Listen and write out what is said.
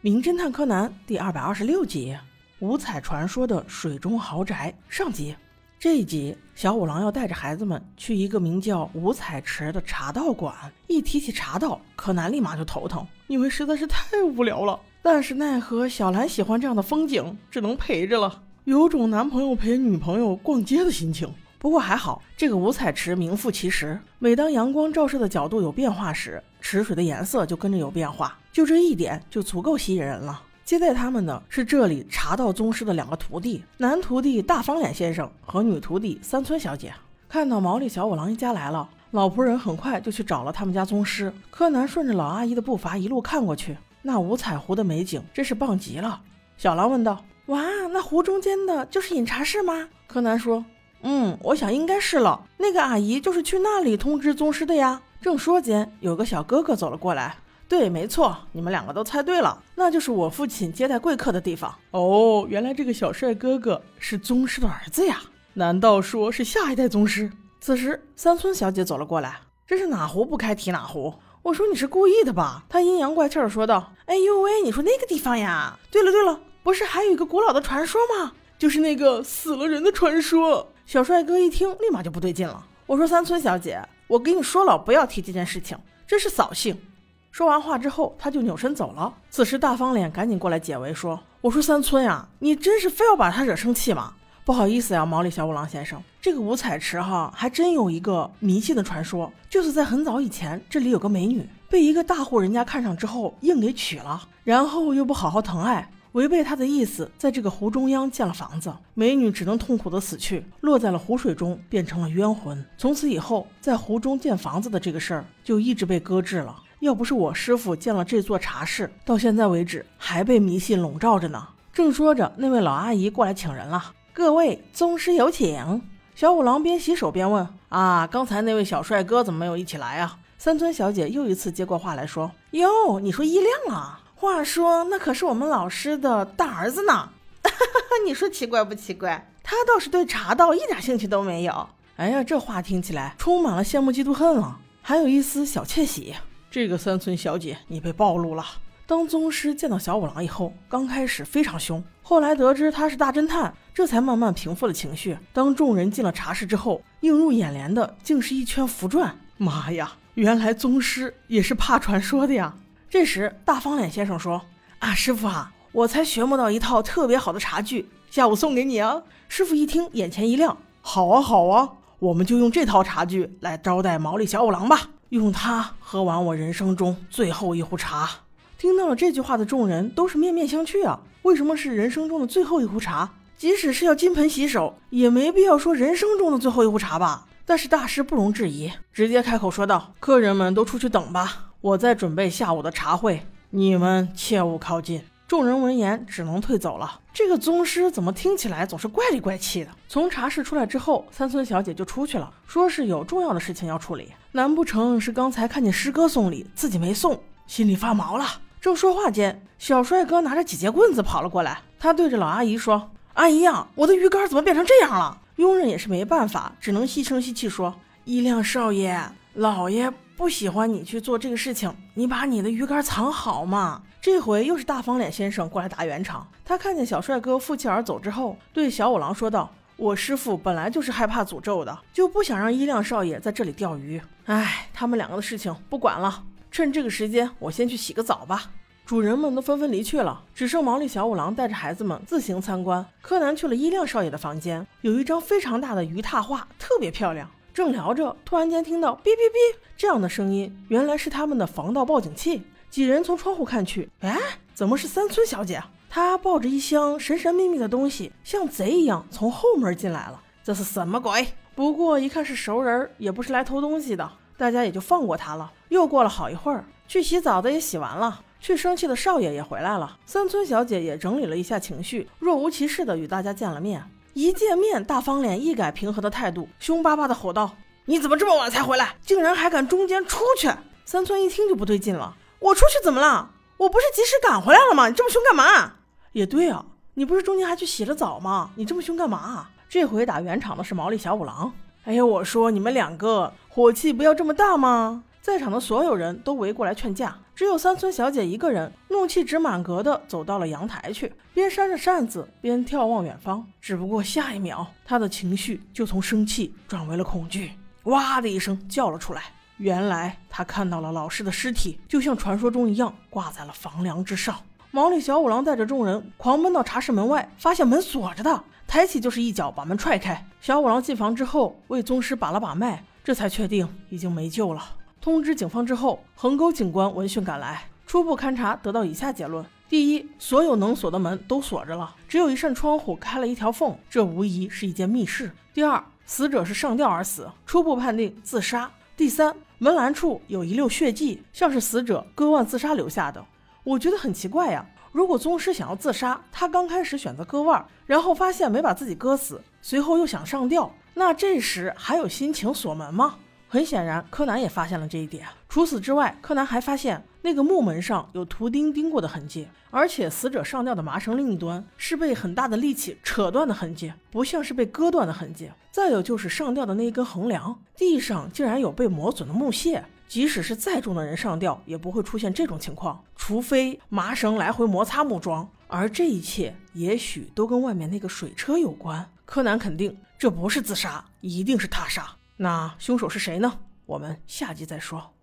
名侦探柯南第二百二十六集《五彩传说的水中豪宅》上集。这一集，小五郎要带着孩子们去一个名叫五彩池的茶道馆。一提起茶道，柯南立马就头疼，因为实在是太无聊了。但是奈何小兰喜欢这样的风景，只能陪着了，有种男朋友陪女朋友逛街的心情。不过还好，这个五彩池名副其实。每当阳光照射的角度有变化时，池水的颜色就跟着有变化。就这一点就足够吸引人了。接待他们的是这里茶道宗师的两个徒弟，男徒弟大方脸先生和女徒弟三村小姐。看到毛利小五郎一家来了，老仆人很快就去找了他们家宗师。柯南顺着老阿姨的步伐一路看过去，那五彩湖的美景真是棒极了。小狼问道：“哇，那湖中间的就是饮茶室吗？”柯南说。嗯，我想应该是了。那个阿姨就是去那里通知宗师的呀。正说间，有个小哥哥走了过来。对，没错，你们两个都猜对了，那就是我父亲接待贵客的地方。哦，原来这个小帅哥哥是宗师的儿子呀？难道说是下一代宗师？此时，三村小姐走了过来。这是哪壶不开提哪壶。我说你是故意的吧？她阴阳怪气的说道。哎呦喂，你说那个地方呀？对了对了，不是还有一个古老的传说吗？就是那个死了人的传说。小帅哥一听，立马就不对劲了。我说：“三村小姐，我跟你说了，不要提这件事情，这是扫兴。”说完话之后，他就扭身走了。此时，大方脸赶紧过来解围，说：“我说三村呀，你真是非要把他惹生气吗？不好意思呀，毛利小五郎先生，这个五彩池哈，还真有一个迷信的传说，就是在很早以前，这里有个美女被一个大户人家看上之后，硬给娶了，然后又不好好疼爱。”违背他的意思，在这个湖中央建了房子，美女只能痛苦的死去，落在了湖水中，变成了冤魂。从此以后，在湖中建房子的这个事儿就一直被搁置了。要不是我师傅建了这座茶室，到现在为止还被迷信笼罩着呢。正说着，那位老阿姨过来请人了，各位宗师有请。小五郎边洗手边问：“啊，刚才那位小帅哥怎么没有一起来啊？”三村小姐又一次接过话来说：“哟，你说一亮啊？”话说，那可是我们老师的大儿子呢。你说奇怪不奇怪？他倒是对茶道一点兴趣都没有。哎呀，这话听起来充满了羡慕嫉妒恨了，还有一丝小窃喜。这个三村小姐，你被暴露了。当宗师见到小五郎以后，刚开始非常凶，后来得知他是大侦探，这才慢慢平复了情绪。当众人进了茶室之后，映入眼帘的竟是一圈符篆。妈呀，原来宗师也是怕传说的呀！这时，大方脸先生说：“啊，师傅啊，我才学摸到一套特别好的茶具，下午送给你啊。”师傅一听，眼前一亮：“好啊，好啊，我们就用这套茶具来招待毛利小五郎吧，用它喝完我人生中最后一壶茶。”听到了这句话的众人都是面面相觑啊！为什么是人生中的最后一壶茶？即使是要金盆洗手，也没必要说人生中的最后一壶茶吧？但是大师不容置疑，直接开口说道：“客人们都出去等吧。”我在准备下午的茶会，你们切勿靠近。众人闻言只能退走了。这个宗师怎么听起来总是怪里怪气的？从茶室出来之后，三村小姐就出去了，说是有重要的事情要处理。难不成是刚才看见师哥送礼，自己没送，心里发毛了？正说话间，小帅哥拿着几节棍子跑了过来。他对着老阿姨说：“阿姨呀，我的鱼竿怎么变成这样了？”佣人也是没办法，只能细声细气说：“一亮少爷，老爷。”不喜欢你去做这个事情，你把你的鱼竿藏好嘛。这回又是大方脸先生过来打圆场。他看见小帅哥负气而走之后，对小五郎说道：“我师傅本来就是害怕诅咒的，就不想让一亮少爷在这里钓鱼。哎，他们两个的事情不管了，趁这个时间，我先去洗个澡吧。”主人们都纷纷离去了，只剩毛利小五郎带着孩子们自行参观。柯南去了一亮少爷的房间，有一张非常大的鱼拓画，特别漂亮。正聊着，突然间听到哔哔哔这样的声音，原来是他们的防盗报警器。几人从窗户看去，哎，怎么是三村小姐？她抱着一箱神神秘秘的东西，像贼一样从后门进来了。这是什么鬼？不过一看是熟人，也不是来偷东西的，大家也就放过他了。又过了好一会儿，去洗澡的也洗完了，去生气的少爷也回来了，三村小姐也整理了一下情绪，若无其事的与大家见了面。一见面，大方脸一改平和的态度，凶巴巴的吼道：“你怎么这么晚才回来？竟然还敢中间出去！”三村一听就不对劲了：“我出去怎么了？我不是及时赶回来了吗？你这么凶干嘛？”也对啊，你不是中间还去洗了澡吗？你这么凶干嘛？这回打圆场的是毛利小五郎。哎呀，我说你们两个火气不要这么大吗？在场的所有人都围过来劝架。只有三村小姐一个人，怒气值满格的走到了阳台去，边扇着扇子边眺望远方。只不过下一秒，她的情绪就从生气转为了恐惧，哇的一声叫了出来。原来她看到了老师的尸体，就像传说中一样，挂在了房梁之上。毛利小五郎带着众人狂奔到茶室门外，发现门锁着的，抬起就是一脚把门踹开。小五郎进房之后，为宗师把了把脉，这才确定已经没救了。通知警方之后，横沟警官闻讯赶来，初步勘查得到以下结论：第一，所有能锁的门都锁着了，只有一扇窗户开了一条缝，这无疑是一间密室。第二，死者是上吊而死，初步判定自杀。第三，门栏处有一溜血迹，像是死者割腕自杀留下的。我觉得很奇怪呀，如果宗师想要自杀，他刚开始选择割腕，然后发现没把自己割死，随后又想上吊，那这时还有心情锁门吗？很显然，柯南也发现了这一点。除此之外，柯南还发现那个木门上有图钉钉过的痕迹，而且死者上吊的麻绳另一端是被很大的力气扯断的痕迹，不像是被割断的痕迹。再有就是上吊的那一根横梁，地上竟然有被磨损的木屑。即使是再重的人上吊，也不会出现这种情况，除非麻绳来回摩擦木桩。而这一切也许都跟外面那个水车有关。柯南肯定这不是自杀，一定是他杀。那凶手是谁呢？我们下集再说。